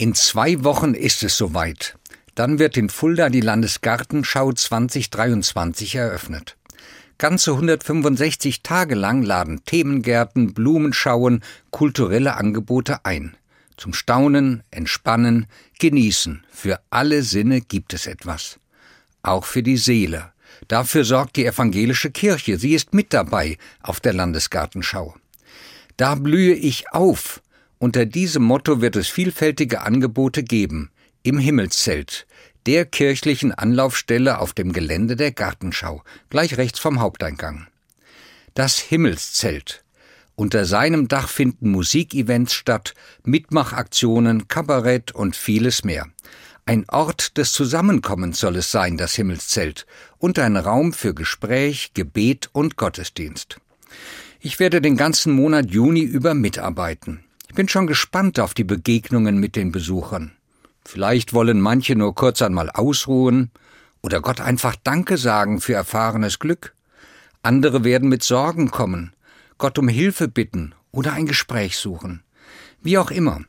In zwei Wochen ist es soweit. Dann wird in Fulda die Landesgartenschau 2023 eröffnet. Ganze 165 Tage lang laden Themengärten, Blumenschauen, kulturelle Angebote ein. Zum Staunen, Entspannen, Genießen. Für alle Sinne gibt es etwas. Auch für die Seele. Dafür sorgt die evangelische Kirche. Sie ist mit dabei auf der Landesgartenschau. Da blühe ich auf. Unter diesem Motto wird es vielfältige Angebote geben. Im Himmelszelt, der kirchlichen Anlaufstelle auf dem Gelände der Gartenschau, gleich rechts vom Haupteingang. Das Himmelszelt. Unter seinem Dach finden Musikevents statt, Mitmachaktionen, Kabarett und vieles mehr. Ein Ort des Zusammenkommens soll es sein, das Himmelszelt, und ein Raum für Gespräch, Gebet und Gottesdienst. Ich werde den ganzen Monat Juni über mitarbeiten. Ich bin schon gespannt auf die Begegnungen mit den Besuchern. Vielleicht wollen manche nur kurz einmal ausruhen oder Gott einfach Danke sagen für erfahrenes Glück. Andere werden mit Sorgen kommen, Gott um Hilfe bitten oder ein Gespräch suchen. Wie auch immer,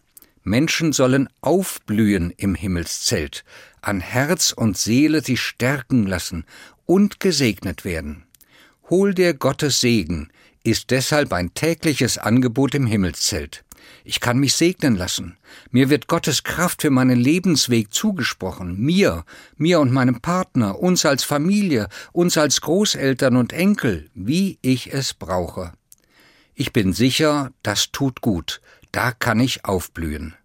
Menschen sollen aufblühen im Himmelszelt, an Herz und Seele sich stärken lassen und gesegnet werden. Hol dir Gottes Segen ist deshalb ein tägliches Angebot im Himmelszelt. Ich kann mich segnen lassen. Mir wird Gottes Kraft für meinen Lebensweg zugesprochen. Mir, mir und meinem Partner, uns als Familie, uns als Großeltern und Enkel, wie ich es brauche. Ich bin sicher, das tut gut, da kann ich aufblühen.